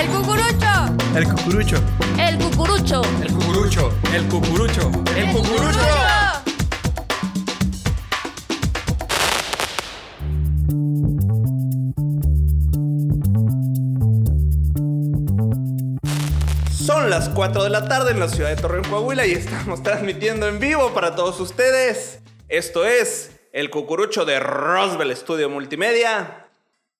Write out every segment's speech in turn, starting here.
El cucurucho. El cucurucho. El cucurucho. El cucurucho. El cucurucho. El cucurucho. Son las 4 de la tarde en la ciudad de Torreón, Coahuila y estamos transmitiendo en vivo para todos ustedes. Esto es el cucurucho de Roswell Studio Multimedia.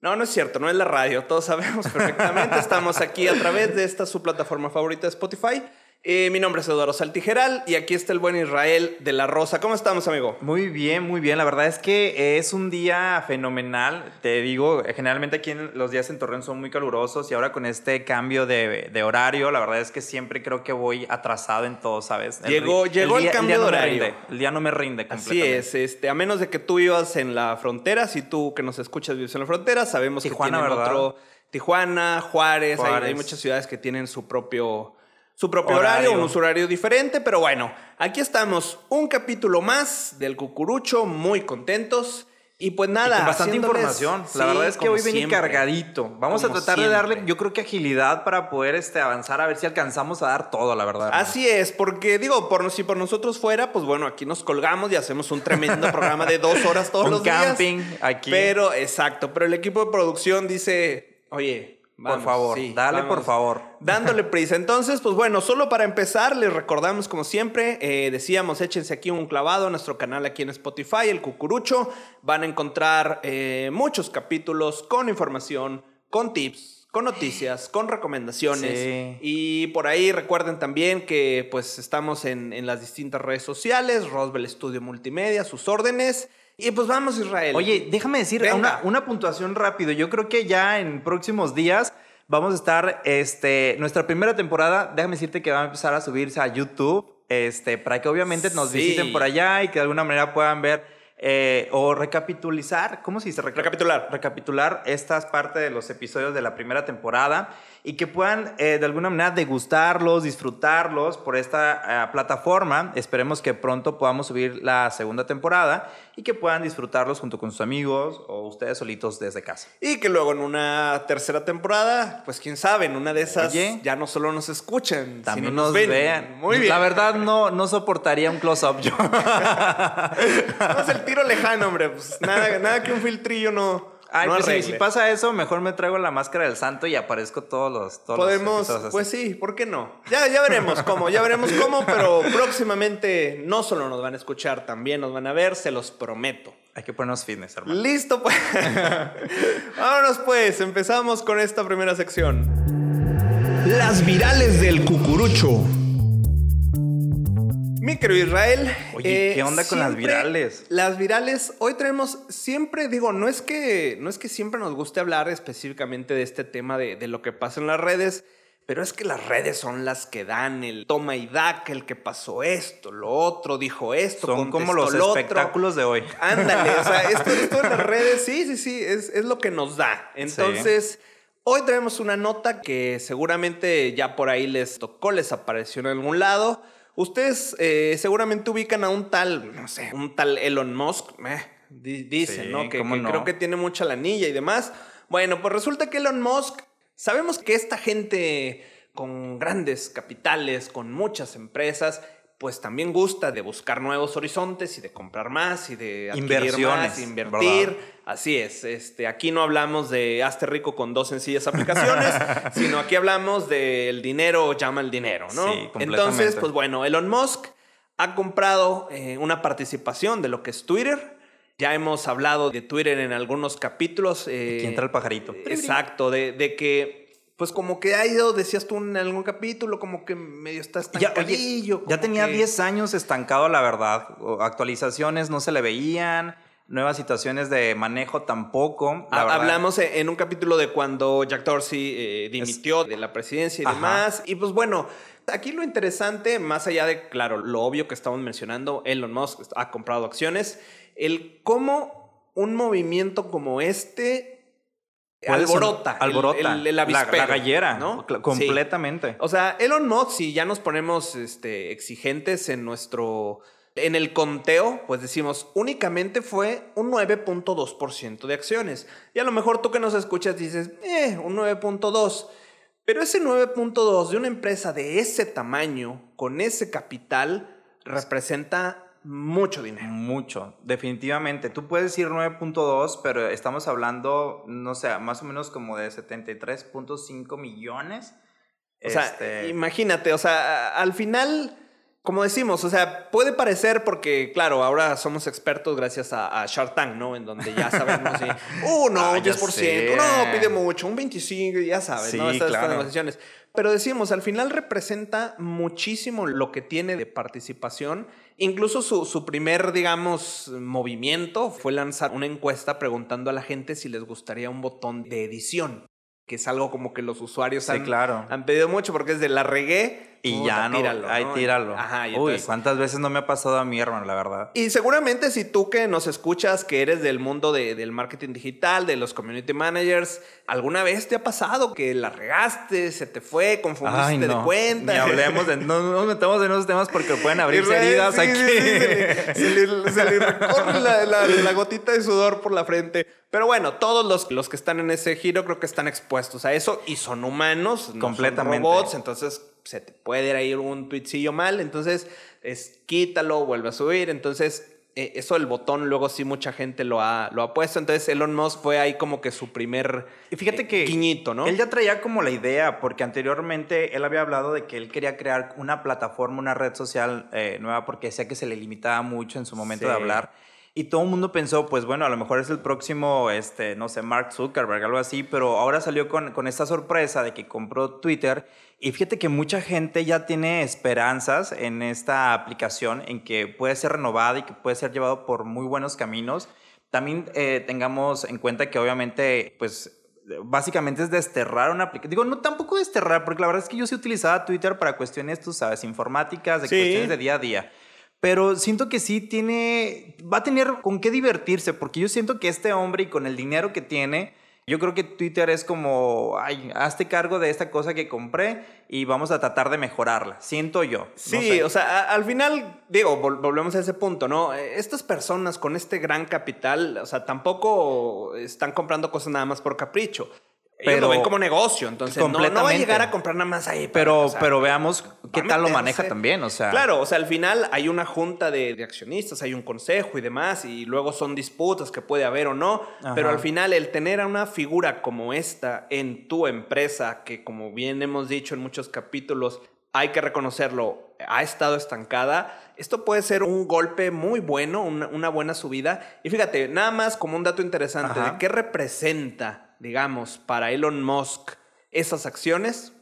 No, no es cierto, no es la radio, todos sabemos perfectamente. Estamos aquí a través de esta su plataforma favorita Spotify. Eh, mi nombre es Eduardo Saltijeral y aquí está el buen Israel de la Rosa. ¿Cómo estamos, amigo? Muy bien, muy bien. La verdad es que es un día fenomenal. Te digo, generalmente aquí en los días en Torreón son muy calurosos y ahora con este cambio de, de horario, la verdad es que siempre creo que voy atrasado en todo, ¿sabes? Llegó- llegó el día- cambio día de no horario. rinde, el día no me rinde Así completamente. es, este, a menos de que tú vivas en la frontera, si tú que nos escuchas vives en la frontera, sabemos Tijuana, que tienen ¿verdad? otro Tijuana, Juárez, hay- muchas ciudades que tienen su propio su propio Horario. horario, un uso horario diferente, pero bueno, aquí estamos, un capítulo más del Cucurucho, muy contentos y pues Y nada, con bastante información. Sí, la verdad es que hoy viene siempre. cargadito. Vamos a tratar de darle, siempre. yo creo que agilidad para poder este, avanzar, a ver si alcanzamos a dar todo, la verdad. Así es, porque digo, por, si por nosotros fuera, pues bueno, aquí nos colgamos y hacemos un tremendo programa de dos horas todos Un los días. camping aquí. Pero, exacto, pero el equipo de producción dice, oye, vamos, por favor, sí, dale vamos". por favor. Dándole prisa. Entonces, pues bueno, solo para empezar, les recordamos como siempre, eh, decíamos, échense aquí un clavado a nuestro canal aquí en Spotify, el Cucurucho. Van a encontrar eh, muchos capítulos con información, con tips, con noticias, con recomendaciones. Sí. Y por ahí recuerden también que pues estamos en, en las distintas redes sociales, Roswell Studio Multimedia, sus órdenes. Y pues vamos, Israel. Oye, déjame decir una, una puntuación rápido. Yo creo que ya en próximos días vamos a estar, este, nuestra primera temporada, déjame decirte que va a empezar a subirse a YouTube, este, para que obviamente nos Sí. visiten por allá y que de alguna manera puedan ver eh, o recapitulizar, ¿cómo se dice? Reca- Recapitular. Recapitular estas partes de los episodios de la primera temporada y que puedan eh, de alguna manera degustarlos, disfrutarlos por esta eh, plataforma. Esperemos que pronto podamos subir la segunda temporada y que puedan disfrutarlos junto con sus amigos o ustedes solitos desde casa. Y que luego en una tercera temporada, pues quién sabe, en una de esas Oye. ya no solo nos escuchan, También sino nos ven. vean. Muy bien. La verdad no, no soportaría un close-up yo. No es el tiro lejano, hombre. Pues nada, nada que un filtrillo no. Ay, no pues si, pasa eso, mejor me traigo la máscara del santo y aparezco todos los... Todos los Podemos, pues sí, ¿por qué no? Ya, ya veremos cómo, ya veremos cómo, pero próximamente no solo nos van a escuchar, también nos van a ver, se los prometo. Hay que ponernos fitness, hermano. Listo, pues. Vámonos, pues. Empezamos con esta primera sección. Las virales del cucurucho. Mi querido Israel. eh, Oye, ¿qué onda con las virales? Las virales, hoy traemos siempre, digo, no es que, no es que siempre nos guste hablar específicamente de este tema de, de lo que pasa en las redes, pero es que las redes son las que dan el toma y daca, el que pasó esto, lo otro, dijo esto, Son como los lo otro. espectáculos de hoy. Ándale, o sea, esto, esto en las redes, sí, sí, sí, es, es lo que nos da. Entonces, hoy traemos una nota que seguramente ya por ahí les tocó, les apareció en algún lado. Ustedes eh, seguramente ubican a un tal, no sé, un tal Elon Musk, eh, di- dicen, Sí, ¿no? Que, cómo que no. creo que tiene mucha lanilla y demás. Bueno, pues resulta que Elon Musk, sabemos que esta gente con grandes capitales, con muchas empresas, pues también gusta de buscar nuevos horizontes y de comprar más y de adquirir Inversiones, más, invertir. ¿verdad? Así es, este, aquí no hablamos de hazte rico con dos sencillas aplicaciones, sino aquí hablamos del dinero llama el dinero, ¿no? Sí, completamente. Entonces, pues bueno, Elon Musk ha comprado eh, una participación de lo que es Twitter. Ya hemos hablado de Twitter en algunos capítulos. eh, Aquí entra el pajarito. Exacto, de, de que, pues como que ha ido, decías tú en algún capítulo, como que medio está Ya, oye, estancadillo. ya tenía que- 10 años estancado, la verdad. Actualizaciones no se le veían, nuevas situaciones de manejo tampoco. La. Hablamos en un capítulo de cuando Jack Dorsey eh, dimitió de la presidencia y Ajá. demás. Y pues bueno, aquí lo interesante, más allá de, claro, lo obvio que estamos mencionando, Elon Musk ha comprado acciones, el cómo un movimiento como este Alborota. el- alborota. El, el la, avispero, la gallera, ¿no? Sí. Completamente. O sea, Elon Musk, si ya nos ponemos este, exigentes en nuestro En el conteo, pues decimos, únicamente fue un 9.2% de acciones. Y a lo mejor tú que nos escuchas dices, eh, un 9.2%. Pero ese 9.2 de una empresa de ese tamaño, con ese capital, representa mucho dinero. Mucho, definitivamente. Tú puedes decir 9.2, pero estamos hablando, no sé, más o menos como de 73.5 millones. O sea, Este, imagínate, o sea, al final, como decimos, o sea, puede parecer porque, claro, ahora somos expertos gracias a, a Shark Tank, ¿no? En donde ya sabemos si, uh, no, Ah, un ya 10%, sé. no, pide mucho, un 25%, ya sabes, ¿no? Sí, Estas, estas claro. negociaciones. Pero decimos, al final representa muchísimo lo que tiene de participación. Incluso su, su primer, digamos, movimiento fue lanzar una encuesta preguntando a la gente si les gustaría un botón de edición, que es algo como que los usuarios Sí, han, claro. han pedido mucho porque es de la regué Y puta, ya no, tíralo, ahí ¿no? tíralo. Ajá, y Uy, entonces- ¿cuántas veces no me ha pasado a mí, hermano, la verdad? y seguramente si tú que nos escuchas, que eres del mundo de- del marketing digital, de los community managers, ¿alguna vez te ha pasado que la regaste, se te fue, confundiste Ay, de no. cuenta? Ni hablemos de, no, no nos metamos en esos temas porque pueden re- heridas sí, aquí. sí, sí, se, le, se le- se le recorre la, la- la gotita de sudor por la frente. Pero bueno, todos los, los que están en ese giro creo que están expuestos a eso y son humanos, no Completamente. son robots, entonces se te puede ir ahí un tweetcillo mal, entonces es quítalo, vuelve a subir, entonces eh, eso del botón luego sí mucha gente lo ha, lo ha puesto, entonces Elon Musk fue ahí como que su primer Y fíjate eh, que guiñito, ¿no? él ya traía como la idea, porque anteriormente él había hablado de que él quería crear una plataforma, una red social eh, nueva, porque decía que se le limitaba mucho en su momento de hablar. Y todo el mundo pensó, pues bueno, a lo mejor es el próximo, este, no sé, Mark Zuckerberg, algo así, pero ahora salió con, con esta sorpresa de que compró Twitter. Y fíjate que mucha gente ya tiene esperanzas en esta aplicación, en que puede ser renovada y que puede ser llevado por muy buenos caminos. También eh, tengamos en cuenta que obviamente, pues básicamente es desterrar una aplicación. Digo, no tampoco desterrar, porque la verdad es que yo sí utilizaba Twitter para cuestiones, tú sabes, informáticas, de Sí. cuestiones de día a día. Pero siento que sí tiene, va a tener con qué divertirse, porque yo siento que este hombre y con el dinero que tiene, yo creo que Twitter es como, ay, hazte cargo de esta cosa que compré y vamos a tratar de mejorarla. Siento yo. no Sí, sé. o sea, a- al final, digo, vol- volvemos a ese punto, ¿no? Estas personas con este gran capital, o sea, tampoco están comprando cosas nada más por capricho. Ellos Pero- lo ven como negocio, entonces no, no va a llegar a comprar nada más ahí. pero, o sea, pero veamos qué tal lo maneja también, o sea. Claro, o sea, al final hay una junta de, de accionistas, hay un consejo y demás, y luego son disputas que puede haber o no, Ajá. pero al final el tener a una figura como esta en tu empresa, que como bien hemos dicho en muchos capítulos, hay que reconocerlo, ha estado estancada, esto puede ser un golpe muy bueno, una, una buena subida. Y fíjate, nada más como un dato interesante, Ajá. ¿de qué representa, digamos, para Elon Musk esas acciones?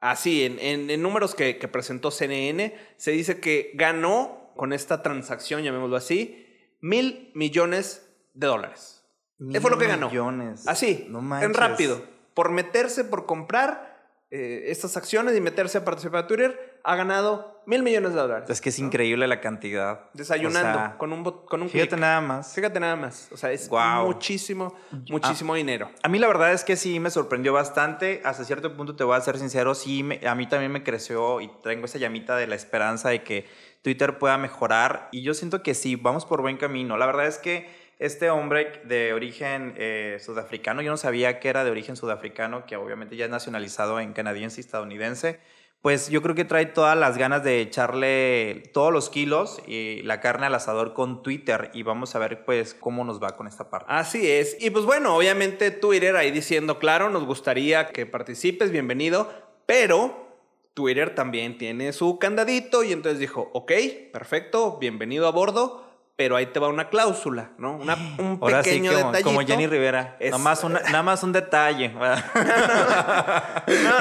Así, en, en- en números que, que presentó CNN, se dice que ganó con esta transacción, llamémoslo así, mil millones de dólares. ¿Qué fue lo que ganó? Millones. Así, No en rápido. Por meterse, por comprar eh, estas acciones y meterse a participar de Twitter, ha ganado mil millones de dólares. Es que es increíble la cantidad. Desayunando O sea, con un, con un Fíjate nada más. Fíjate nada más. O sea, es muchísimo, muchísimo dinero. A mí la verdad es que sí me sorprendió bastante. Hasta cierto punto te voy a ser sincero, sí, me- a mí también me creció y tengo esa llamita de la esperanza de que Twitter pueda mejorar. Y yo siento que sí, vamos por buen camino. La verdad es que este hombre de origen eh, sudafricano, yo no sabía que era de origen sudafricano, que obviamente ya es nacionalizado en canadiense y estadounidense. Pues yo creo que trae todas las ganas de echarle todos los kilos y la carne al asador con Twitter y vamos a ver pues cómo nos va con esta parte. Así es. Y pues bueno, obviamente Twitter ahí diciendo, claro, nos gustaría que participes, bienvenido, pero Twitter también tiene su candadito y entonces dijo, ok, perfecto, bienvenido a bordo, pero ahí te va una cláusula, ¿no? Una, un Ahora sí, pequeño como, detallito. como Jenny Rivera. Es- Nada, más una- nada más un detalle. No,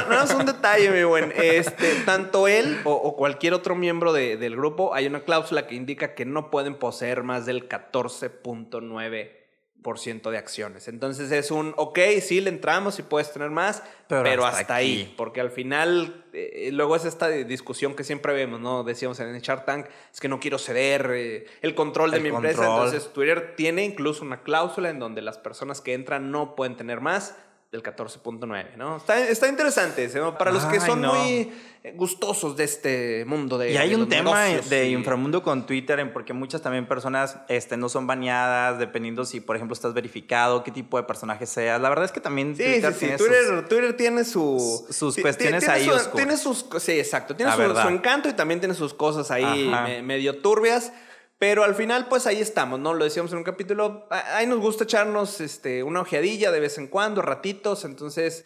no es un detalle, mi buen. Este, tanto él o, o cualquier otro miembro de- del grupo, hay una cláusula que indica que no pueden poseer más del 14.9% de acciones. Entonces es un, ok, sí, le entramos y puedes tener más, pero, Pero hasta, hasta ahí. Porque al final, eh, luego es esta discusión que siempre vemos, ¿no? Decíamos en el Shark Tank, es que no quiero ceder eh, el control de El mi empresa. Entonces Twitter tiene incluso una cláusula en donde las personas que entran no pueden tener más del 14.9, ¿no? Está, está interesante, ¿no? Para los que Ay, son no. muy gustosos de este mundo de Y hay de un tema negocios de inframundo con Twitter, en porque muchas también personas este, no son baneadas, dependiendo si, por ejemplo, estás verificado, qué tipo de personaje seas. La verdad es que también Sí, Twitter sí, tiene Twitter, sus- Twitter tiene su, sus ti- cuestiones tiene ahí su-. Tiene sus, sí, exacto. Tiene su, encanto y también tiene sus cosas ahí me- medio turbias. Pero al final, pues ahí estamos, ¿no? Lo decíamos en un capítulo. a- Ahí nos gusta echarnos este, una ojeadilla de vez en cuando, ratitos. Entonces,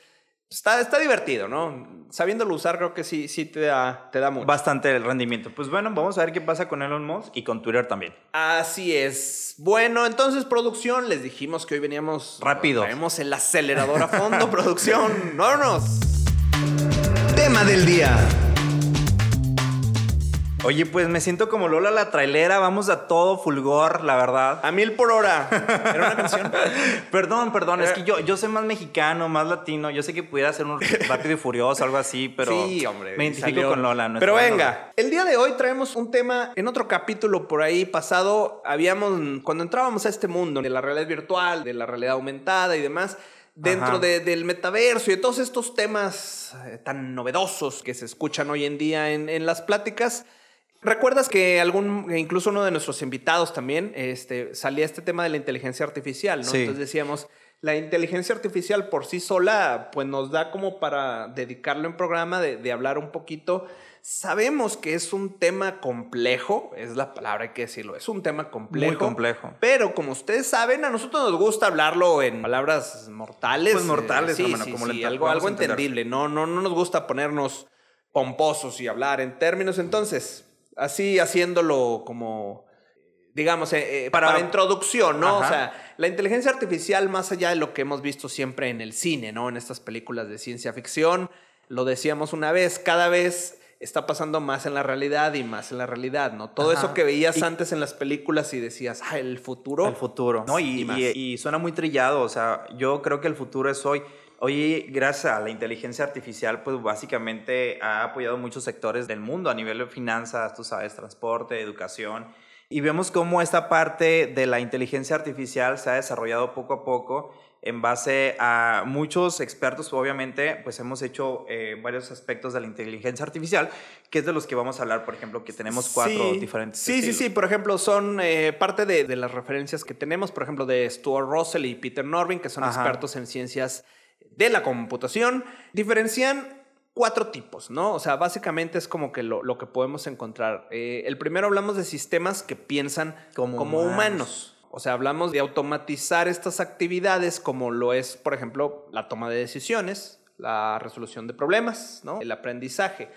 está, está divertido, ¿no? Sabiéndolo usar, creo que sí, sí te da, te da mucho. bastante el rendimiento. Pues bueno, vamos a ver qué pasa con Elon Musk y con Twitter también. Así es. Bueno, entonces, producción, les dijimos que hoy veníamos. Rápido. Traemos el acelerador a fondo, producción. ¡Vámonos! Tema del día. Oye, pues me siento como Lola la trailera, vamos a todo fulgor, la verdad. A mil por hora. ¿Era una canción? Perdón, perdón, es que yo, yo soy más mexicano, más latino. Yo sé que pudiera ser un rápido y furioso, algo así, pero sí, hombre. me identifico salió. con Lola. Pero Lola. venga, el día de hoy traemos un tema en otro capítulo por ahí pasado. Habíamos, cuando entrábamos a este mundo de la realidad virtual, de la realidad aumentada y demás, dentro de- del metaverso y de todos estos temas eh, tan novedosos que se escuchan hoy en día en, en las pláticas. ¿Recuerdas que algún, incluso uno de nuestros invitados también, este, salía este tema de la inteligencia artificial, ¿no? Sí. Entonces decíamos, la inteligencia artificial por sí sola, pues nos da como para dedicarlo en programa, de, de hablar un poquito. Sabemos que es un tema complejo, es la palabra, hay que decirlo, es un tema complejo. Muy complejo. Pero como ustedes saben, a nosotros nos gusta hablarlo en palabras mortales. Pues mortales, sí, hermano, sí, como sí, algo, algo entendible. No, no, no nos gusta ponernos pomposos y hablar en términos. Entonces, así haciéndolo como, digamos, eh, eh, para, Para- introducción, ¿no? O sea, la inteligencia artificial, más allá de lo que hemos visto siempre en el cine, ¿no? En estas películas de ciencia ficción, lo decíamos una vez, cada vez está pasando más en la realidad y más en la realidad, ¿no? Todo Ajá. eso que veías Y- antes en las películas y decías, ah, el futuro. El futuro. No, y- y suena muy trillado. O sea, yo creo que el futuro es hoy. Hoy, gracias a la inteligencia artificial, pues básicamente ha apoyado muchos sectores del mundo a nivel de finanzas, tú sabes, transporte, educación. Y vemos cómo esta parte de la inteligencia artificial se ha desarrollado poco a poco en base a muchos expertos, obviamente, pues hemos hecho eh, varios aspectos de la inteligencia artificial, que es de los que vamos a hablar, por ejemplo, que tenemos cuatro Sí, diferentes. Sí, sí, estilos. sí. Por ejemplo, son eh, parte de, de las referencias que tenemos, por ejemplo, de Stuart Russell y Peter Norvin, que son Ajá. expertos en ciencias de la computación. Diferencian cuatro tipos, ¿no? O sea, básicamente es como que lo, lo que podemos encontrar. Eh, el primero hablamos de sistemas que piensan Como como, humanos. humanos. O sea, hablamos de automatizar estas actividades como lo es, por ejemplo, la toma de decisiones, la resolución de problemas, ¿no? El aprendizaje.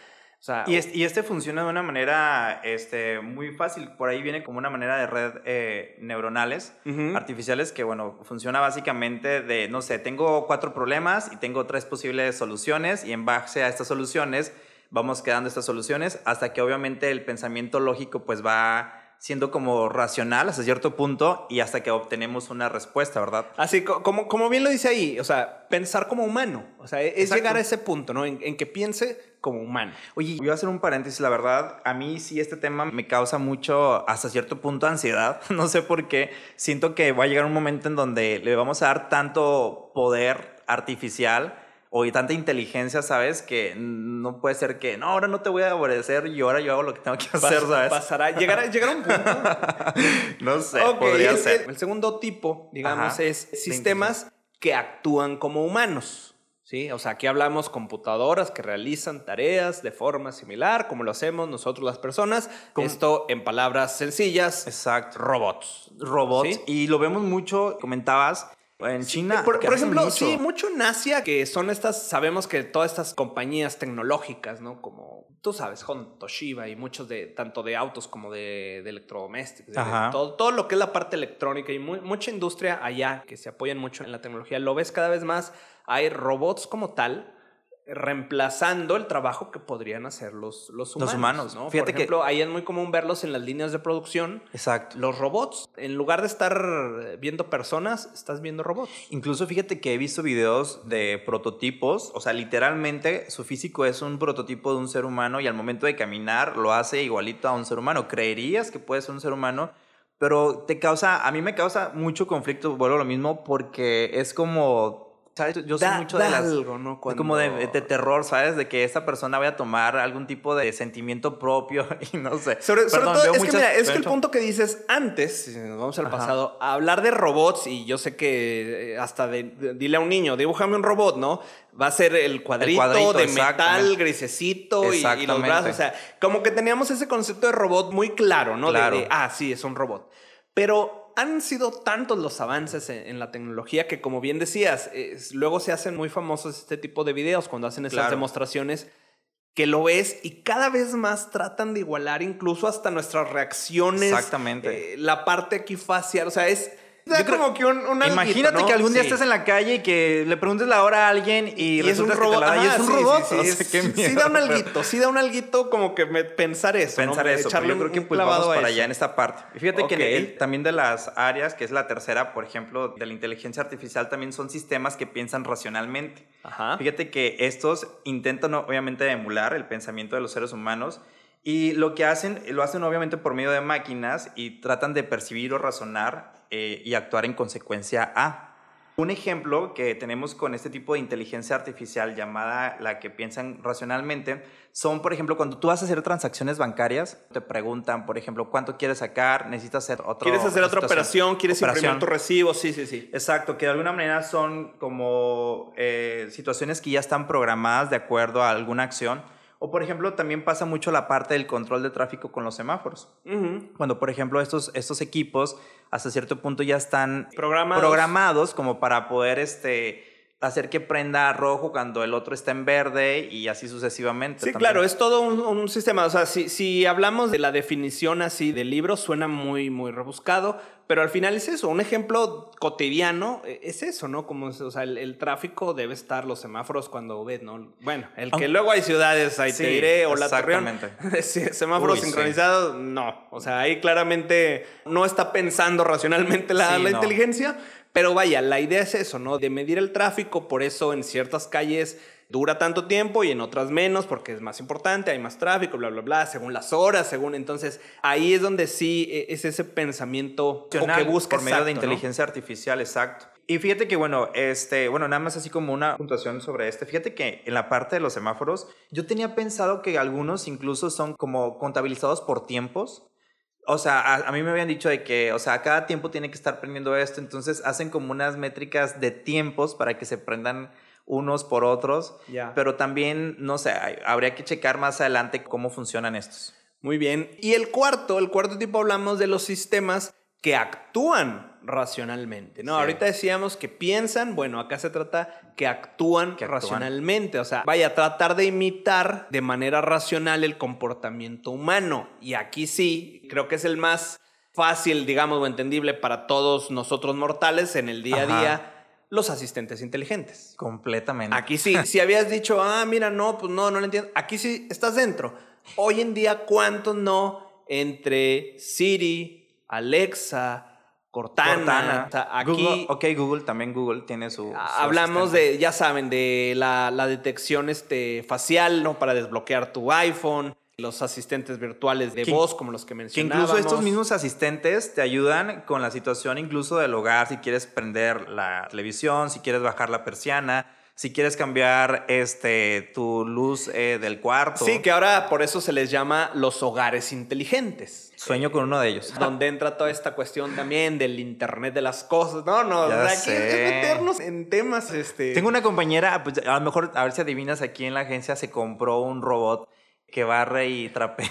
O sea, Y, es- y este funciona de una manera este, muy fácil. Por ahí viene como una manera de red eh, neuronales artificiales que, bueno, funciona básicamente de, no sé, tengo cuatro problemas y tengo tres posibles soluciones y en base a estas soluciones vamos quedando estas soluciones hasta que obviamente el pensamiento lógico pues va siendo como racional hasta cierto punto y hasta que obtenemos una respuesta, ¿verdad? Así co- como, como bien lo dice ahí, o sea, pensar como humano. O sea, es Exacto. llegar a ese punto, ¿no? En, en que piense como humano. Oye, voy a hacer un paréntesis, la verdad, a mí sí este tema me causa mucho, hasta cierto punto, ansiedad. No sé por qué. Siento que va a llegar un momento en donde le vamos a dar tanto poder artificial o y tanta inteligencia, ¿sabes? Que no puede ser que, no, ahora no te voy a obedecer y ahora yo hago lo que tengo que hacer, Pas- ¿sabes? Pasará, llegará, llegará un punto. no sé, Ok, podría el, ser. el- segundo tipo, digamos, Ajá. es sistemas que actúan como humanos. ¿Sí? O sea, aquí hablamos computadoras que realizan tareas de forma similar, como lo hacemos nosotros las personas. Como- Esto en palabras sencillas, Exacto. robots. Robots. ¿Sí? Y lo vemos mucho, comentabas, en China. Por, ejemplo, mucho. sí, mucho en Asia, que son estas, sabemos que todas estas compañías tecnológicas, ¿no? Como tú sabes, Honda, Toshiba y muchos de, tanto de autos como de, de electrodomésticos, de- todo, todo lo que es la parte electrónica y mu- mucha industria allá que se apoyan mucho en la tecnología, lo ves cada vez más, hay robots como tal reemplazando el trabajo que podrían hacer los, los humanos. humanos. ¿no? Fíjate Por que- ejemplo, ahí es muy común verlos en las líneas de producción. Exacto. Los robots, en lugar de estar viendo personas, estás viendo robots. Incluso fíjate que he visto videos de prototipos, o sea, literalmente su físico es un prototipo de un ser humano y al momento de caminar lo hace igualito a un ser humano. Creerías que puede ser un ser humano, pero te causa, a mí me causa mucho conflicto, vuelvo a lo mismo, porque es como ¿Sabes? Yo soy Da- mucho de las... algo, ¿no? Como de, terror, ¿sabes? De que esta persona vaya a tomar algún tipo de sentimiento propio y no sé. Sobre, todo, es que mira, es que el punto que dices antes, si nos vamos al Ajá. pasado, a hablar de robots, y yo sé que eh, hasta de, de- dile a un niño, dibújame un robot, ¿no? Va a ser el cuadrito, cuadrito, de metal grisecito y, y los brazos. O sea, como que teníamos ese concepto de robot muy claro, ¿no? Claro. De, ah, sí, es un robot. Pero han sido tantos los avances en, en la tecnología que, como bien decías, es- luego se hacen muy famosos este tipo de videos cuando hacen esas Claro. demostraciones que lo ves y cada vez más tratan de igualar incluso hasta nuestras reacciones. Exactamente. eh, la parte aquí facial, o sea, es Yo creo- como que un, un alguito, Imagínate ¿no? que algún día Sí. estés en la calle y que le preguntes la hora a alguien y, Y es un resulta que te robot. la da y es un sí, robot. sí, O sea, qué sí miedo, da un alguito, sí da un alguito como que me pensar eso. ¿no? pensar eso, pero Echarle yo creo que pues vamos para eso. allá en esta parte. Y fíjate que Ok. el- también de las áreas, que es la tercera, por ejemplo, de la inteligencia artificial, también son sistemas que piensan racionalmente. Ajá. Fíjate que estos intentan obviamente emular el pensamiento de los seres humanos y lo que hacen, lo hacen obviamente por medio de máquinas y tratan de percibir o razonar eh, y actuar en consecuencia a. Un ejemplo que tenemos con este tipo de inteligencia artificial llamada la que piensan racionalmente son, por ejemplo, cuando tú vas a hacer transacciones bancarias, te preguntan, por ejemplo, cuánto quieres sacar, necesitas hacer otra ¿Quieres hacer otra operación? ¿Quieres Operación. imprimir tu recibo? Sí, sí, sí. Exacto, que de alguna manera son como eh, situaciones que ya están programadas de acuerdo a alguna acción. O por ejemplo, también pasa mucho la parte del control de tráfico con los semáforos. Cuando, por ejemplo, estos, estos equipos hasta cierto punto ya están Programados. programados como para poder este, hacer que prenda rojo cuando el otro está en verde y así sucesivamente. Sí, también. claro, es todo un, un sistema. O sea, si, si hablamos de la definición así del libro, suena muy, muy rebuscado, pero al final es eso. Un ejemplo cotidiano eh, es eso, ¿no? Como, o sea, el, el tráfico debe estar, los semáforos cuando ves, ¿no? Bueno, el que luego hay ciudades, ahí te Sí, diré, o la exactamente. Sí, semáforos Uy, sí. sincronizados, no. O sea, ahí claramente no está pensando racionalmente la, la no. inteligencia. Pero vaya, la idea es eso, ¿no? De medir el tráfico, por eso en ciertas calles dura tanto tiempo y en otras menos porque es más importante, hay más tráfico, bla, bla, bla, según las horas, según entonces ahí es donde sí eh, es ese pensamiento o que busca por medio de inteligencia artificial, exacto. Y fíjate que, bueno, este, bueno, nada más así como una puntuación sobre este. Fíjate que en la parte de los semáforos, yo tenía pensado que algunos incluso son como contabilizados por tiempos. O sea, a, a mí me habían dicho de que, o sea, cada tiempo tiene que estar prendiendo esto, entonces hacen como unas métricas de tiempos para que se prendan unos por otros. Ya. Pero también, no sé, hay- habría que checar más adelante cómo funcionan estos. Muy bien. Y el cuarto, el cuarto tipo hablamos de los sistemas que actúan racionalmente, ¿no? Sí. Ahorita decíamos que piensan, bueno, acá se trata que actúan, Que actúan. racionalmente, o sea, vaya, tratar de imitar de manera racional el comportamiento humano. Y aquí sí, creo que es el más fácil, digamos, o entendible para todos nosotros mortales en el día a día, los asistentes inteligentes. Completamente. Aquí sí, si habías dicho, ah, mira, no, pues no, no lo entiendo. Aquí sí estás dentro. Hoy en día, ¿cuántos no entre Siri, Alexa, Cortana? Cortana. O sea, aquí Google, ok, Google también Google tiene su. su hablamos de, ya saben, de la, la detección este, facial, ¿no? Para desbloquear tu iPhone, los asistentes virtuales de Que- voz, como los que Que mencionábamos. incluso estos mismos asistentes te ayudan con la situación incluso del hogar, si quieres prender la televisión, si quieres bajar la persiana, si quieres cambiar este, tu luz eh, del cuarto. Sí, que ahora por eso se les llama los hogares inteligentes. Sueño con uno de ellos. donde entra toda esta cuestión también del internet de las cosas. No, no, Ya aquí es- es sé. meternos en temas, este. Tengo una compañera, pues a lo mejor, a ver si adivinas, aquí en la agencia se compró un robot que barre y trapea.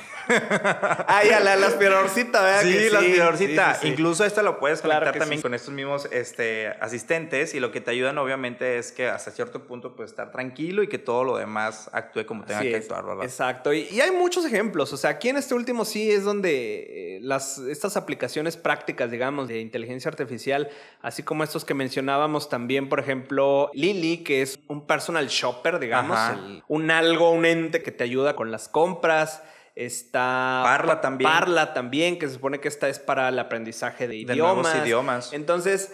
Ay, a la, la aspiradorcita, ¿verdad? Sí, Que la aspiradorcita. sí, sí, sí. Incluso esta lo puedes conectar también con estos mismos este, asistentes y lo que te ayudan obviamente es que hasta cierto punto pues estar tranquilo y que todo lo demás actúe como tenga que actuar, ¿verdad? Exacto. Y, y hay muchos ejemplos. O sea, aquí en este último sí es donde eh, las, estas aplicaciones prácticas, digamos, de inteligencia artificial, así como estos que mencionábamos también, por ejemplo, Lily, que es un personal shopper, digamos, el- un algo, un ente que te ayuda con las compras. Está Parla también. Parla también, que se supone que esta es para el aprendizaje de De nuevos idiomas. idiomas. Entonces,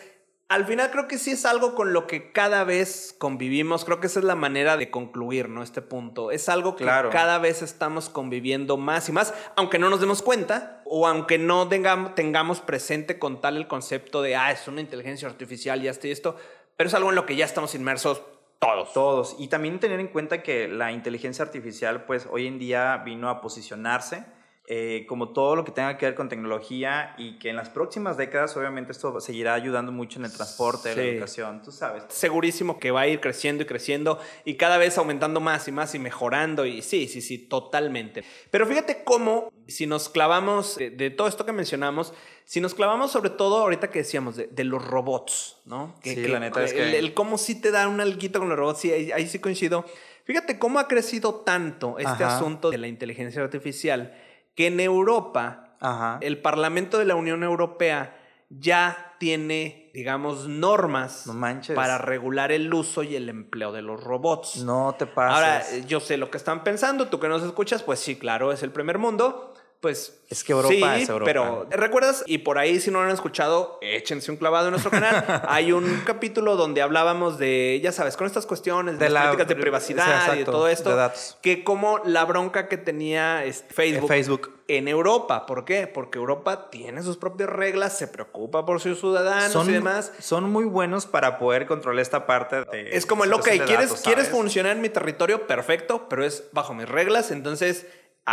al final creo que sí es algo con lo que cada vez convivimos. Creo que esa es la manera de concluir, ¿no? Este punto. Es algo que Claro. cada vez estamos conviviendo más y más, aunque no nos demos cuenta o aunque no tengamos, tengamos presente con tal el concepto de, ah, es una inteligencia artificial y esto y esto. pero es algo en lo que ya estamos inmersos todos. Todos. Y también tener en cuenta que la inteligencia artificial, pues hoy en día vino a posicionarse eh, como todo lo que tenga que ver con tecnología y que en las próximas décadas, obviamente, esto seguirá ayudando mucho en el transporte, la Sí. educación, tú sabes. Segurísimo que va a ir creciendo y creciendo y cada vez aumentando más y más y mejorando. Y sí, sí, sí, totalmente. Pero fíjate cómo, si nos clavamos de, de todo esto que mencionamos, si nos clavamos sobre todo ahorita que decíamos de, de los robots, ¿no? Sí, la neta es el, que- el cómo sí te da un alguito con los robots, sí, ahí, ahí sí coincido. Fíjate cómo ha crecido tanto este Ajá. asunto de la inteligencia artificial que en Europa Ajá. el Parlamento de la Unión Europea ya tiene, digamos, normas No para regular el uso y el empleo de los robots. No te pases. Ahora, yo sé lo que están pensando, tú que nos escuchas, pues sí, claro, es el primer mundo. Pues Es que Europa sí, es Europa. pero ¿recuerdas? Y por ahí, si no lo han escuchado, échense un clavado en nuestro canal. Hay un capítulo donde hablábamos de, ya sabes, con estas cuestiones de, De las la- políticas de sí, privacidad y de todo esto, de datos. que como la bronca que tenía Facebook, Facebook. en Europa. ¿Por qué? Porque Europa tiene sus propias reglas, se preocupa por sus ciudadanos y demás. son muy buenos para poder controlar esta parte de... Es como el, ok, de ¿quieres, datos, ¿quieres funcionar en mi territorio? Perfecto, pero es bajo mis reglas. Entonces,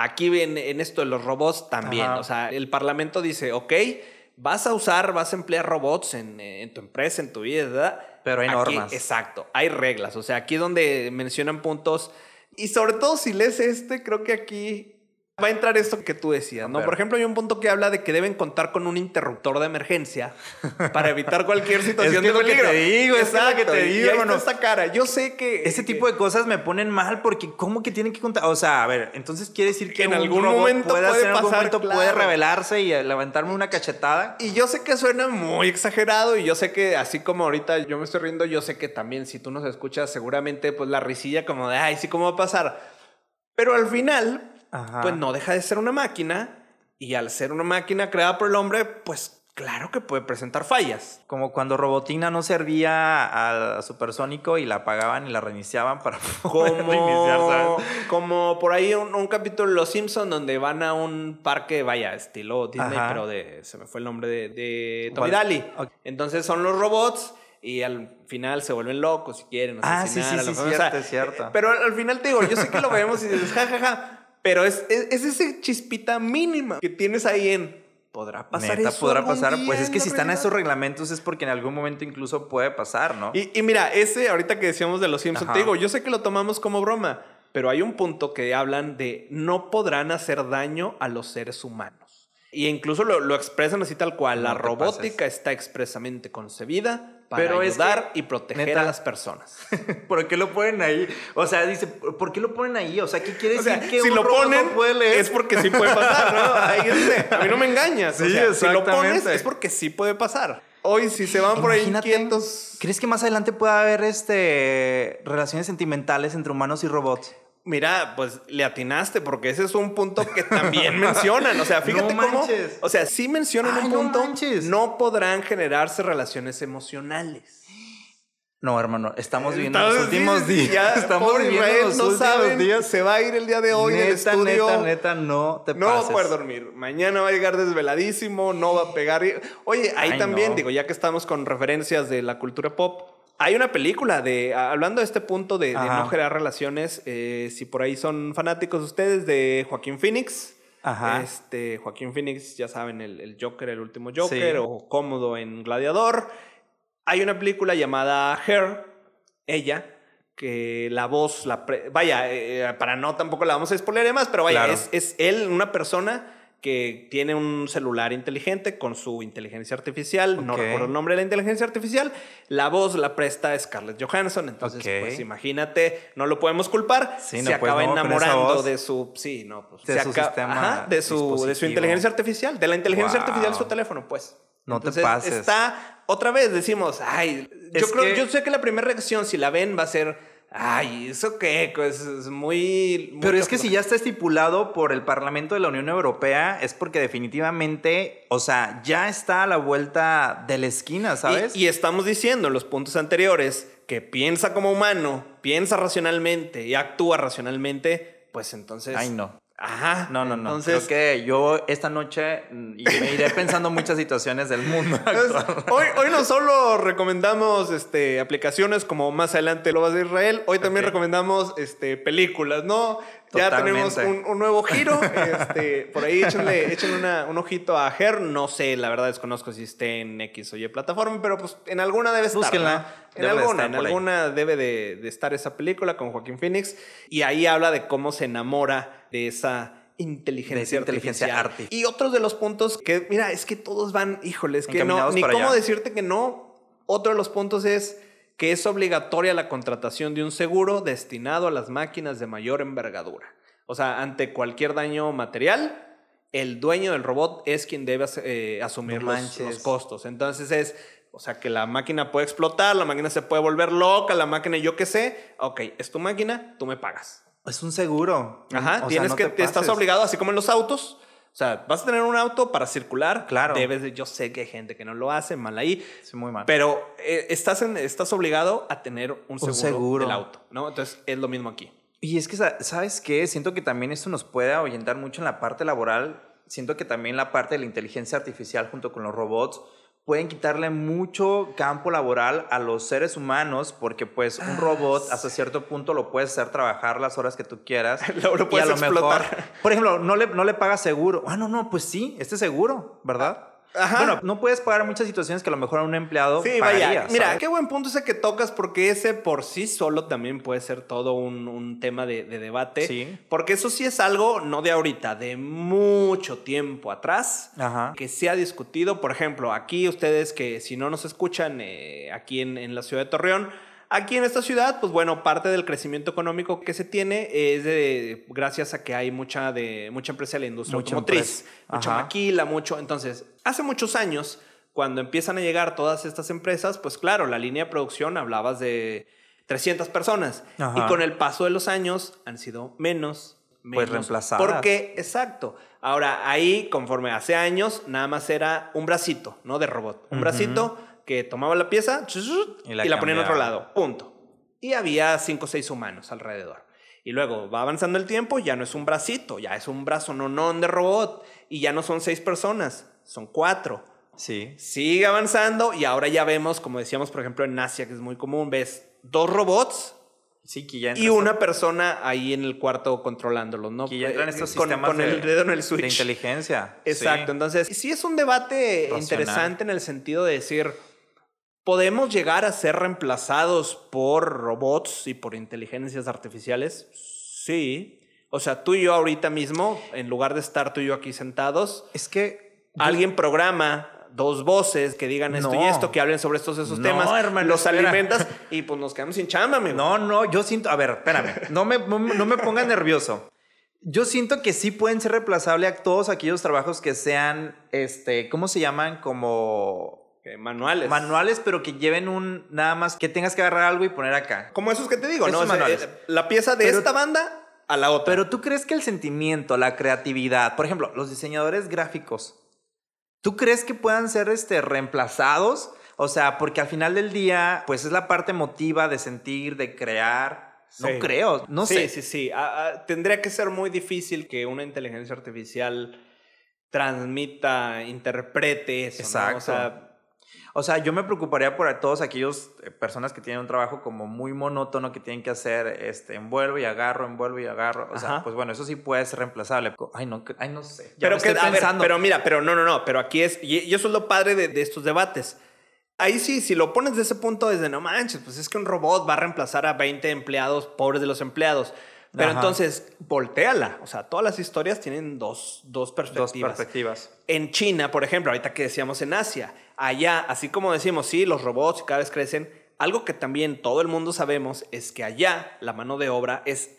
aquí en, en esto de los robots también. Ajá. O sea, el Parlamento dice, ok, vas a usar, vas a emplear robots en, en tu empresa, en tu vida, ¿verdad? Pero hay Aquí- normas. Exacto, hay reglas. O sea, aquí donde mencionan puntos. Y sobre todo si lees este, creo que aquí va a entrar esto que tú decías, ¿no? Por ejemplo, hay un punto que habla de que deben contar con un interruptor de emergencia para evitar cualquier situación que de es lo que peligro. te digo, es que es te digo, hermano. esta cara. Yo sé que Ese tipo de cosas me ponen mal porque ¿cómo que tienen que contar? O sea, a ver, entonces quiere decir que En un algún robot momento puede hacer, en algún pasar, momento claro. puede revelarse y levantarme una cachetada. Y yo sé que suena muy exagerado y yo sé que así como ahorita yo me estoy riendo, yo sé que también si tú nos escuchas seguramente pues la risilla como de, ay, sí, ¿cómo va a pasar? Pero al final, Ajá. pues no deja de ser una máquina y al ser una máquina creada por el hombre, pues claro que puede presentar fallas. Como cuando Robotina no servía a, a Supersónico y la apagaban y la reiniciaban para poder reiniciar, Como, ¿sabes? como por ahí un, un capítulo de Los Simpsons donde van a un parque, vaya, estilo Disney, Ajá. pero de, se me fue el nombre de, de Tommy. Daly. Ok. Entonces son los robots y al final se vuelven locos si quieren Ah, sí, sí, sí, cierto, es cierto. eh, Pero al, al final te digo, yo sé que lo vemos y dices, ja, ja, ja, pero es, es, es ese chispita mínima que tienes ahí en, ¿podrá pasar Neta, eso podrá pasar. Pues es que si están realidad? esos reglamentos es porque en algún momento incluso puede pasar, ¿no? Y, y mira, ese ahorita que decíamos de los Simpsons, te digo, yo sé que lo tomamos como broma, pero hay un punto que hablan de no podrán hacer daño a los seres humanos. Y incluso lo, lo expresan así tal cual. No la robótica está expresamente concebida para Pero es ayudar que, y proteger neta, a las personas. ¿Por qué lo ponen ahí? O sea, dice, ¿por qué lo ponen ahí? O sea, ¿qué quiere O decir sea, que si un lo robot ponen no puede leer? es porque sí puede pasar, ¿no? Ahí a mí no me engañas. o Sí, sea, si lo pones exactamente. es porque sí puede pasar. Hoy si se van por ahí inquietos... ¿Crees que más adelante pueda haber este relaciones sentimentales entre humanos y robots? Mira, pues le atinaste porque ese es un punto que también mencionan. O sea, fíjate No cómo. O sea, sí mencionan Ay, un punto. No podrán generarse relaciones emocionales. No, hermano, estamos viviendo los últimos sí, días. ya, estamos pobre viviendo Israel, los no últimos saben, días. Se va a ir el día de hoy neta, estudio. neta, neta, no te no va a poder dormir. Mañana va a llegar desveladísimo, no va a pegar. Oye, ahí Ay, también, no. digo, ya que estamos con referencias de la cultura pop, hay una película de, hablando de este punto de, de no generar relaciones, eh, si por ahí son fanáticos ustedes de Joaquín Phoenix. Ajá. Este, Joaquín Phoenix, ya saben, el, el Joker, el último Joker, Sí. o cómodo en Gladiador. Hay una película llamada Her, ella, que la voz, la pre- vaya, eh, para no tampoco la vamos a spoiler más, pero vaya, Claro. es, es él, una persona que tiene un celular inteligente con su inteligencia artificial, no Ok. recuerdo el nombre de la inteligencia artificial, la voz la presta Scarlett Johansson, entonces pues imagínate, no lo podemos culpar, Sí, se no, pues, acaba no, enamorando de su, sí, no, pues, De se su acaba- sistema ajá, de su, de su dispositivo. inteligencia artificial, de la inteligencia Wow. artificial de su teléfono, pues. No te Entonces, pases. Está, otra vez decimos, ay, yo, Es creo, que- yo sé que la primera reacción, si la ven, va a ser, ay, ¿eso qué? Pues es muy... Pero es que si capaz". ya está estipulado por el Parlamento de la Unión Europea, es porque definitivamente, o sea, ya está a la vuelta de la esquina, ¿sabes? Y, y estamos diciendo en los puntos anteriores que piensa como humano, piensa racionalmente y actúa racionalmente, pues entonces... Ay, no. Ajá. No, no, no. Entonces, Creo que yo esta noche mm, me iré pensando muchas situaciones del mundo. Actual. hoy, hoy no solo recomendamos este, aplicaciones como más adelante lo vas de Israel, hoy también recomendamos este, películas, ¿no? Ya tenemos un, un nuevo giro. este, por ahí échenle, échenle una- un ojito a Her. No sé, la verdad desconozco si esté en X o Y plataforma, pero pues en alguna debe estar. Búsquenla. ¿no? En Debe alguna, en alguna debe de, de estar esa película con Joaquín Phoenix. Y ahí habla de cómo se enamora de esa inteligencia, De esa inteligencia artificial. arti. Y otros de los puntos que, mira, es que todos van, híjole, es que no, ni cómo allá. decirte que no. Otro de los puntos es que es obligatoria la contratación de un seguro destinado a las máquinas de mayor envergadura. O sea, ante cualquier daño material, el dueño del robot es quien debe eh, asumir No los, los costos. Entonces es, o sea, que la máquina puede explotar, la máquina se puede volver loca, la máquina yo qué sé. Ok, es tu máquina, tú me pagas. Es un seguro. Ajá, O sea, tienes no que, te estás obligado, así como en los autos. O sea, vas a tener un auto para circular. Claro. Debes de, yo sé que hay gente que no lo hace, mal ahí. Sí, muy mal. Pero eh, estás, en- estás obligado a tener un seguro, seguro. del auto, ¿no? Entonces es lo mismo aquí. Y es que, sa- ¿sabes qué? Siento que también esto nos puede ahuyentar mucho en la parte laboral. Siento que también la parte de la inteligencia artificial junto con los robots pueden quitarle mucho campo laboral a los seres humanos porque pues un robot hasta cierto punto lo puedes hacer trabajar las horas que tú quieras. Lo- lo y puedes a lo explotar. mejor, por ejemplo, no le, no le pagas seguro. Ah, no, no, pues sí, este es seguro, ¿verdad? Ajá. Bueno, no puedes pagar muchas situaciones que a lo mejor a un empleado Sí, vaya. Mira, ¿sabes? qué buen punto ese que tocas porque ese por sí solo también puede ser todo un, un tema de, de debate. Sí. Porque eso sí es algo, no de ahorita, de mucho tiempo atrás. Ajá. que se ha discutido. Por ejemplo, aquí ustedes que si no nos escuchan eh, aquí en, en la ciudad de Torreón, aquí en esta ciudad, pues bueno, parte del crecimiento económico que se tiene es de, gracias a que hay mucha, de, mucha empresa de la industria Mucha automotriz, mucha maquila, mucho. Entonces, hace muchos años, cuando empiezan a llegar todas estas empresas, pues claro, la línea de producción hablabas de 300 personas. Ajá. Y con el paso de los años han sido menos. Pues menos. reemplazadas. Porque Exacto. Ahora, ahí, conforme hace años, nada más era un bracito, ¿no? De robot. Un bracito que tomaba la pieza Y y la la, ponía en otro lado. Punto. Y había cinco o seis humanos alrededor. Y luego va avanzando el tiempo, ya no es un bracito, ya es un brazo nonón de robot. Y ya no son seis personas, son cuatro. Sí. Sigue avanzando y ahora ya vemos, como decíamos, por ejemplo, en Asia, que es muy común, ves dos robots Sí, que ya y una persona ahí en el cuarto controlándolos, ¿no? Que ya entran estos con, sistemas con de, el dedo en el de switch. inteligencia. Exacto, Sí. entonces sí es un debate Racional. interesante en el sentido de decir, ¿podemos llegar a ser reemplazados por robots y por inteligencias artificiales? Sí. O sea, tú y yo ahorita mismo, en lugar de estar tú y yo aquí sentados, Es que alguien programa dos voces que digan esto y esto, que hablen sobre estos esos No, temas, hermano, los espera. alimentas y pues nos quedamos sin chamba, amigo. No, no, yo siento. A ver, espérame. No me, no me- no me ponga nervioso. Yo siento que sí pueden ser reemplazables a todos aquellos trabajos que sean, este, ¿cómo se llaman? Como Manuales. manuales, pero que lleven un, nada más, que tengas que agarrar algo y poner acá. Como esos que te digo, ¿no? Esos O sea, manuales. eh, la pieza de Pero- esta banda a la otra. Pero tú crees que el sentimiento, la creatividad, por ejemplo, los diseñadores gráficos, ¿tú crees que puedan ser este, reemplazados? O sea, porque al final del día, pues es la parte emotiva de sentir, de crear. No Sí. creo, no sí, sé. Sí, sí, Ah, ah, tendría que ser muy difícil que una inteligencia artificial transmita, interprete eso. ¿no? Exacto. O sea, O sea, yo me preocuparía por a todos aquellos eh, personas que tienen un trabajo como muy monótono que tienen que hacer, este, envuelvo y agarro, envuelvo y agarro. O sea, Ajá. pues bueno, eso sí puede ser reemplazable. Ay, no, ay, no sé. Ya pero me que, estoy a ver, pensando. pero mira, pero no, no, no, pero aquí es, y, y eso es lo padre de, de estos debates. Ahí sí, si lo pones de ese punto desde no manches, pues es que un robot va a reemplazar a 20 empleados, pobres de los empleados. Pero Ajá. entonces, volteala. O sea, todas las historias tienen dos, dos Dos perspectivas. perspectivas. En China, por ejemplo, ahorita que decíamos en Asia, allá, así como decimos, sí, los robots cada vez crecen, algo que también todo el mundo sabemos es que allá la mano de obra es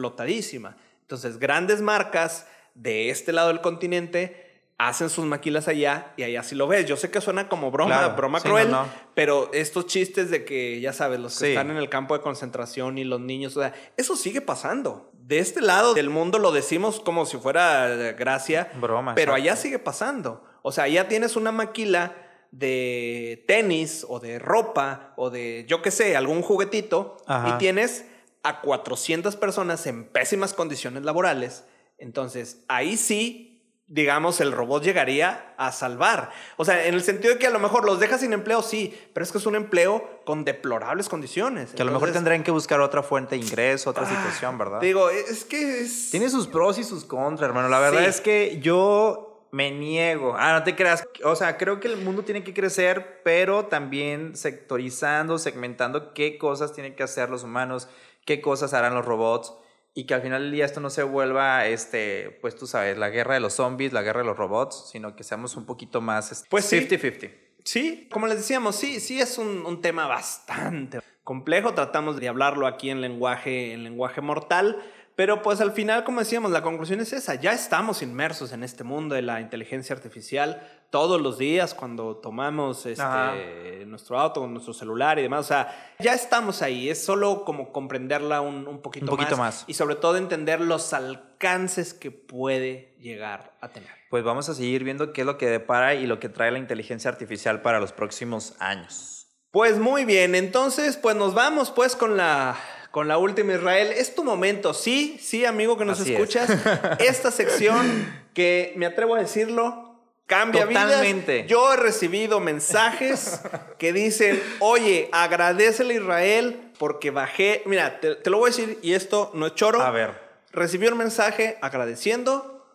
explotadísima. Entonces, grandes marcas de este lado del continente hacen sus maquilas allá y allá sí lo ves. Yo sé que suena como broma, Claro. broma Sí, cruel, no, no. pero estos chistes de que, ya sabes, los que Sí. están en el campo de concentración y los niños, o sea, eso sigue pasando. De este lado del mundo lo decimos como si fuera eh, gracia, Broma. pero exacto. allá sigue pasando. O sea, allá tienes una maquila de tenis o de ropa o de, yo qué sé, algún juguetito Ajá. y tienes a 400 personas en pésimas condiciones laborales Entonces, ahí sí digamos, el robot llegaría a salvar. O sea, en el sentido de que a lo mejor los deja sin empleo, sí, pero es que es un empleo con deplorables condiciones. Que a lo mejor tendrían que buscar otra fuente de ingreso, otra ah, situación, ¿verdad? Digo, es que es... Tiene sus pros y sus contras, hermano. La verdad es que yo me niego. Ah, no te creas. O sea, creo que el mundo tiene que crecer, pero también sectorizando, segmentando qué cosas tienen que hacer los humanos, qué cosas harán los robots y que al final del día esto no se vuelva, este, pues tú sabes, la guerra de los zombies, la guerra de los robots, sino que seamos un poquito más este, pues 50-50. Sí, como les decíamos, sí, sí es un, un, tema bastante complejo. Tratamos de hablarlo aquí en lenguaje, en lenguaje mortal. Pero pues al final, como decíamos, la conclusión es esa. Ya estamos inmersos en este mundo de la inteligencia artificial todos los días cuando tomamos este, nuestro auto, nuestro celular y demás. O sea, ya estamos ahí. Es solo como comprenderla un, un poquito, un poquito más. Y sobre todo entender los alcances que puede llegar a tener. Pues vamos a seguir viendo qué es lo que depara y lo que trae la inteligencia artificial para los próximos años. Pues muy bien, entonces pues nos vamos pues con la con la última Israel. Es tu momento, sí, sí, amigo que nos escuchas. Esta sección que me atrevo a decirlo, cambia Totalmente. Yo he recibido mensajes que dicen, oye, agradecele a Israel porque bajé. Mira, te, te, lo voy a decir y esto no es choro. A ver. Recibí un mensaje agradeciendo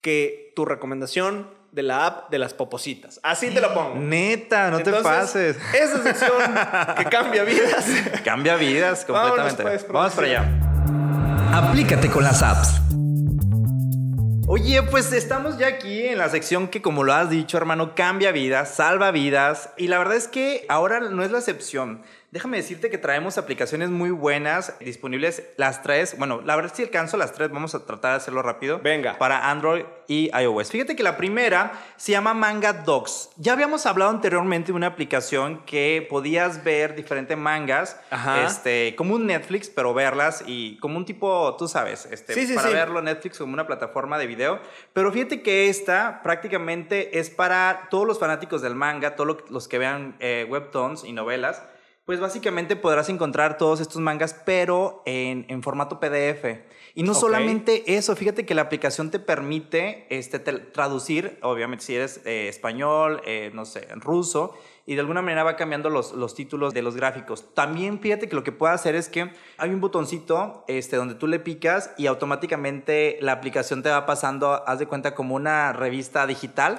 que tu recomendación de la app de las popositas. Así te lo pongo. Neta, no te pases. Esa sección que cambia vidas. Cambia vidas completamente. Pues, Vamos para allá. Aplícate con las apps. Oye, pues estamos ya aquí en la sección que, como lo has dicho, hermano, cambia vidas, salva vidas. Y la verdad es que ahora no es la excepción. Déjame decirte que traemos aplicaciones muy buenas disponibles. Las tres, bueno, la verdad si alcanzo las tres, vamos a tratar de hacerlo rápido. Venga. Para Android y iOS. Fíjate que la primera se llama Manga Docs. Ya habíamos hablado anteriormente de una aplicación que podías ver diferentes mangas, este, como un Netflix, pero verlas y como un tipo, tú sabes, este, sí, sí, para sí. verlo Netflix como una plataforma de video. Pero fíjate que esta prácticamente es para todos los fanáticos del manga, todos los que vean eh, webtoons y novelas pues básicamente podrás encontrar todos estos mangas, pero en, formato PDF. Y no solamente eso, fíjate que la aplicación te permite este, traducir, obviamente si eres eh, español, eh, no sé, ruso, y de alguna manera va cambiando los, los, títulos de los gráficos. También fíjate que lo que puede hacer es que hay un botoncito este, donde tú le picas y automáticamente la aplicación te va pasando, haz de cuenta, como una revista digital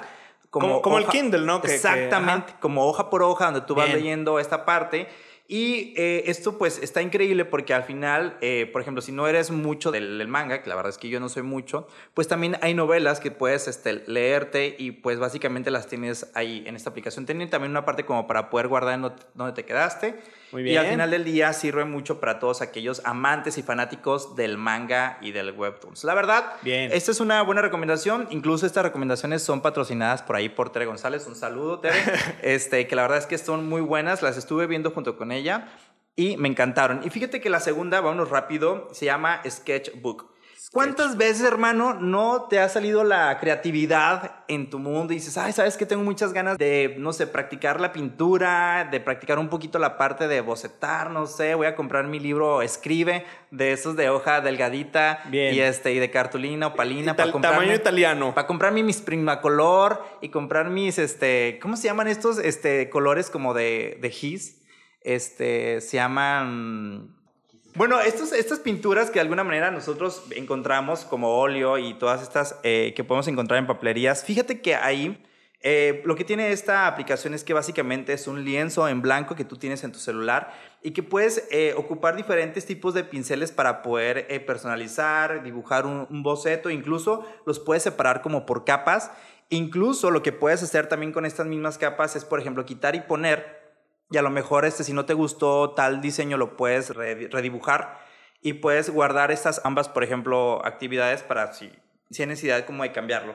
como, como, el Kindle, ¿no? exactamente, como hoja por hoja, donde tú vas leyendo esta parte. Y eh, esto pues está increíble porque al final, eh, por ejemplo, si no eres mucho del, manga, que la verdad es que yo no soy mucho, pues también hay novelas que puedes este, leerte y pues básicamente las tienes ahí en esta aplicación. Tiene también una parte como para poder guardar en donde te quedaste. Muy bien. Y al final del día sirve mucho para todos aquellos amantes y fanáticos del manga y del webtoons. La verdad, bien. esta es una buena recomendación. Incluso estas recomendaciones son patrocinadas por ahí por Tere González. Un saludo, Tere. este, que la verdad es que son muy buenas. Las estuve viendo junto con ella y me encantaron. Y fíjate que la segunda, vámonos rápido, se llama Sketchbook. ¿Cuántas veces, hermano, no te ha salido la creatividad en tu mundo y dices, ay, sabes que tengo muchas ganas de, no sé, practicar la pintura, de practicar un poquito la parte de bocetar, no sé, voy a comprar mi libro Escribe, de esos de hoja delgadita Bien. y este y de cartulina o palina para comprar tamaño italiano. Para comprarme mis Primacolor y comprar mis, este, ¿cómo se llaman estos, este, colores como de, de gis? Este, se llaman bueno, estas pinturas que de alguna manera nosotros encontramos como óleo y todas estas eh, que podemos encontrar en papelerías, fíjate que ahí eh, lo que tiene esta aplicación es que básicamente es un lienzo en blanco que tú tienes en tu celular y que puedes eh, ocupar diferentes tipos de pinceles para poder personalizar, dibujar un boceto, incluso los puedes separar como por capas. Incluso lo que puedes hacer también con estas mismas capas es, por ejemplo, quitar y poner y a lo mejor este, si no te gustó tal diseño lo puedes redibujar y puedes guardar estas ambas, por ejemplo, actividades para si, si hay necesidad como de cambiarlo.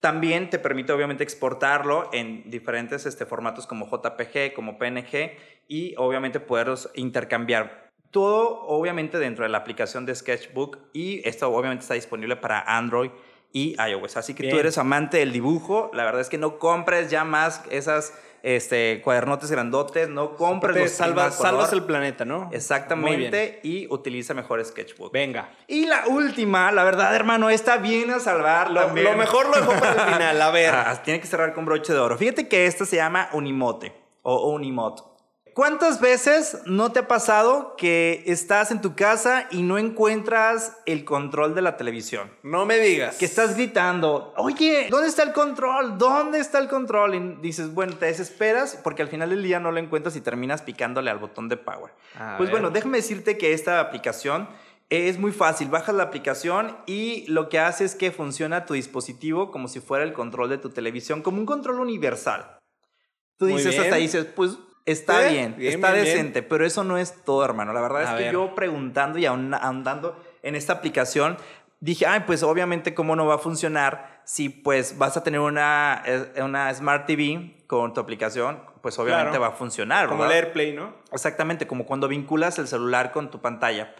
También te permite obviamente exportarlo en diferentes este, formatos como JPG, como PNG y obviamente poderlos intercambiar. Todo obviamente dentro de la aplicación de Sketchbook y esto obviamente está disponible para Android y iOS. Así que tú eres amante del dibujo, la verdad es que no compres ya más esas este, cuadernotes grandotes, no compres los salvas, salvas el planeta, ¿no? Exactamente, y utiliza mejor Sketchbook. Venga. Y la última, la verdad, hermano, esta viene a salvar Lo, mejor lo dejo para el final. A ver. Ah, tiene que cerrar con broche de oro. Fíjate que esta se llama Unimote o Unimot. ¿Cuántas veces no te ha pasado que estás en tu casa y no encuentras el control de la televisión? No me digas. Que estás gritando, oye, ¿dónde está el control? ¿Dónde está el control? Y dices, bueno, te desesperas porque al final del día no lo encuentras y terminas picándole al botón de power. A pues ver. bueno, déjame decirte que esta aplicación es muy fácil. Bajas la aplicación y lo que hace es que funciona tu dispositivo como si fuera el control de tu televisión, como un control universal. Tú dices hasta ahí, dices, pues está Eh, bien, bien, está bien, bien. decente, pero eso no es todo, hermano. La verdad A es que yo preguntando y aún andando en esta aplicación, dije, ay, pues obviamente cómo no va a funcionar si pues vas a tener una, eh, una Smart TV con tu aplicación, pues obviamente Claro. va a funcionar. Como el. AirPlay, ¿no? Exactamente, como cuando vinculas el celular con tu pantalla.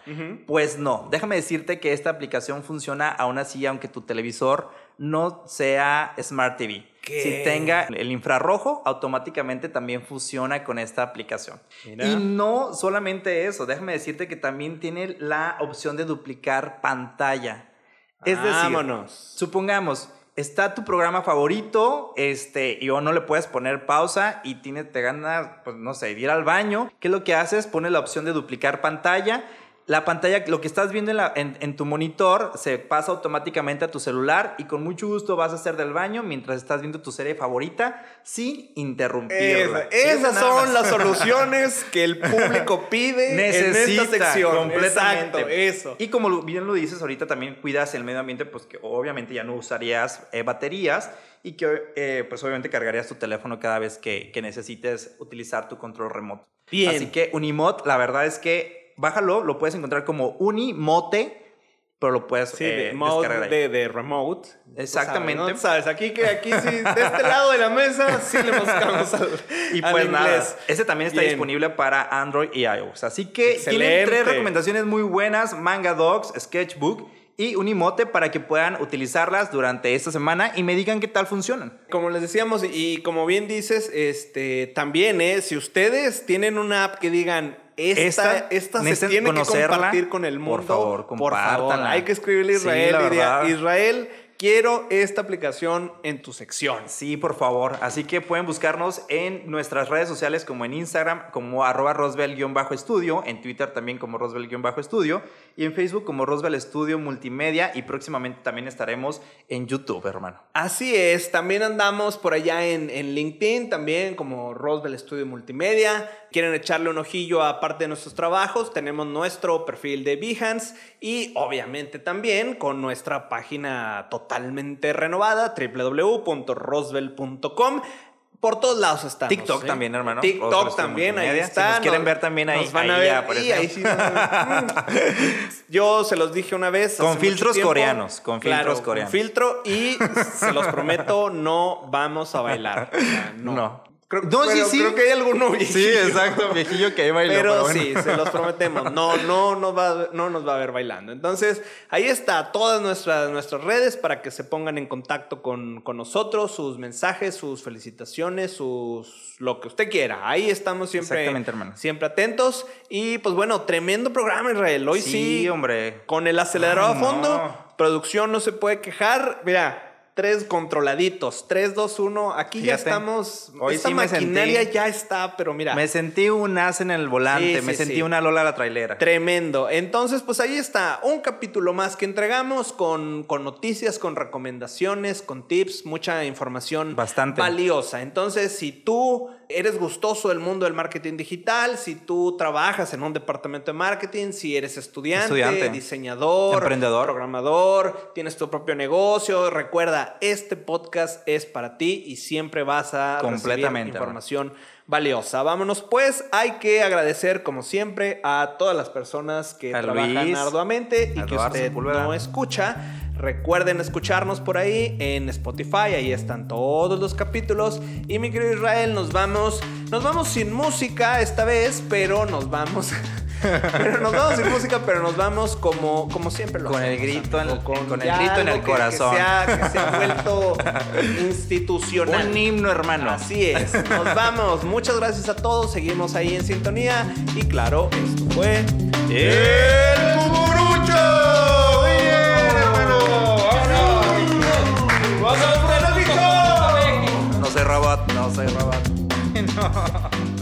Pues no, déjame decirte que esta aplicación funciona aún así, aunque tu televisor no sea Smart TV. ¿Qué? Si tenga el infrarrojo, automáticamente también funciona con esta aplicación. Mira. Y no solamente eso, déjame decirte que también tiene la opción de duplicar pantalla. Es decir, Vámonos. supongamos, está tu programa favorito, este, y o no le puedes poner pausa y tiene, te ganas, pues no sé, ir al baño. ¿Qué es lo que haces? Pone la opción de duplicar pantalla. La pantalla, lo que estás viendo en, la- en- en tu monitor, se pasa automáticamente a tu celular y con mucho gusto vas a hacer del baño mientras estás viendo tu serie favorita sin interrumpirla. Esa- esas son las soluciones que el público pide Necesita en esta sección. completamente. Exacto, eso. Y como bien lo dices ahorita, también cuidas el medio ambiente, pues que obviamente ya no usarías eh, baterías y que eh, pues obviamente cargarías tu teléfono cada vez que, que necesites utilizar tu control remoto. Bien. Así que Unimot, la verdad es que bájalo, lo puedes encontrar como Unimote, pero lo puedes Sí, eh, de, mode descargar ahí. de, de remote. Exactamente. Sabes, ¿no? Tú sabes, aquí que aquí sí, de este lado de la mesa sí le buscamos al, Y al pues nada, inglés. ese también está Bien. disponible para Android y iOS. Así que tienen Excelente. tres recomendaciones muy buenas, Manga Dogs, Sketchbook y Unimote para que puedan utilizarlas durante esta semana y me digan qué tal funcionan. Como les decíamos, y como bien dices, este también, ¿eh? si ustedes tienen una app que digan, esta, Esta esta, se tiene que compartir con el por mundo. favor, por favor, compártanla. hay que escribirle a Sí, Israel. la diría, verdad. Israel, quiero esta aplicación en tu sección. Sí, por favor. Así que pueden buscarnos en nuestras redes sociales como en Instagram como arroba rosbel-estudio, en Twitter también como rosbel-estudio y en Facebook como Rosbel Estudio Multimedia y próximamente también estaremos en YouTube, hermano. Así es, también andamos por allá en, en LinkedIn, también como Roswell Studio Multimedia. Quieren echarle un ojillo a parte de nuestros trabajos, tenemos nuestro perfil de Behance y obviamente también con nuestra página totalmente renovada, www.roswell.com. Por todos lados estamos. TikTok ¿eh? también, hermano. TikTok Roswell también, ahí. Si está. nos quieren ver también ahí, Nos van a ver. y ahí sí. Yo se los dije una vez. Con filtros coreanos, con Claro, filtros con coreanos. filtro y se los prometo, no vamos a bailar. O sea, no. No. Creo, No, sí, sí. creo que hay alguno viejillo. Sí, exacto, viejillo que ahí bailó. Pero, bueno. sí, se los prometemos. No, no, nos va, a- no nos va a ver bailando. Entonces, ahí está, todas nuestras, nuestras redes para que se pongan en contacto con, con nosotros, sus mensajes, sus felicitaciones, sus lo que usted quiera. Ahí estamos siempre, Exactamente, hermano. siempre atentos. Y pues bueno, tremendo programa, Israel. Hoy sí, Sí, hombre. con el acelerador Ay, a fondo, no. producción no se puede quejar. Mira. Tres controladitos, 3, 2, 1. Aquí ya estamos. hoy esta sí maquinaria sentí- ya está, pero mira. Me sentí un as en el volante, Sí, me sí, sentí una Lola la trailera. Tremendo. Entonces, pues ahí está, un capítulo más que entregamos con, con noticias, con recomendaciones, con tips, mucha información Bastante. valiosa. Entonces, si tú eres gustoso del mundo del marketing digital, si tú trabajas en un departamento de marketing, si eres estudiante, Estudiante. diseñador, Emprendedor. programador, tienes tu propio negocio, recuerda, este podcast es para ti y siempre vas a recibir Completamente, información valiosa. Vámonos pues, hay que agradecer como siempre a todas las personas que A trabajan Luis, arduamente y que usted no escucha. Recuerden escucharnos por ahí en Spotify, ahí están todos los capítulos. Y mi querido Israel, nos vamos, nos vamos sin música esta vez, pero nos vamos, Pero nos vamos sin música, pero nos vamos como, como siempre lo Con el grito en- con el grito en el que- corazón. Que, se ha, que se ha vuelto institucional. Un himno, hermano. Así es. Nos vamos. Muchas gracias a todos. Seguimos ahí en sintonía. Y claro, esto fue. El ¡Vamos a Rabat! No sé Rabat, no sé Rabat. no.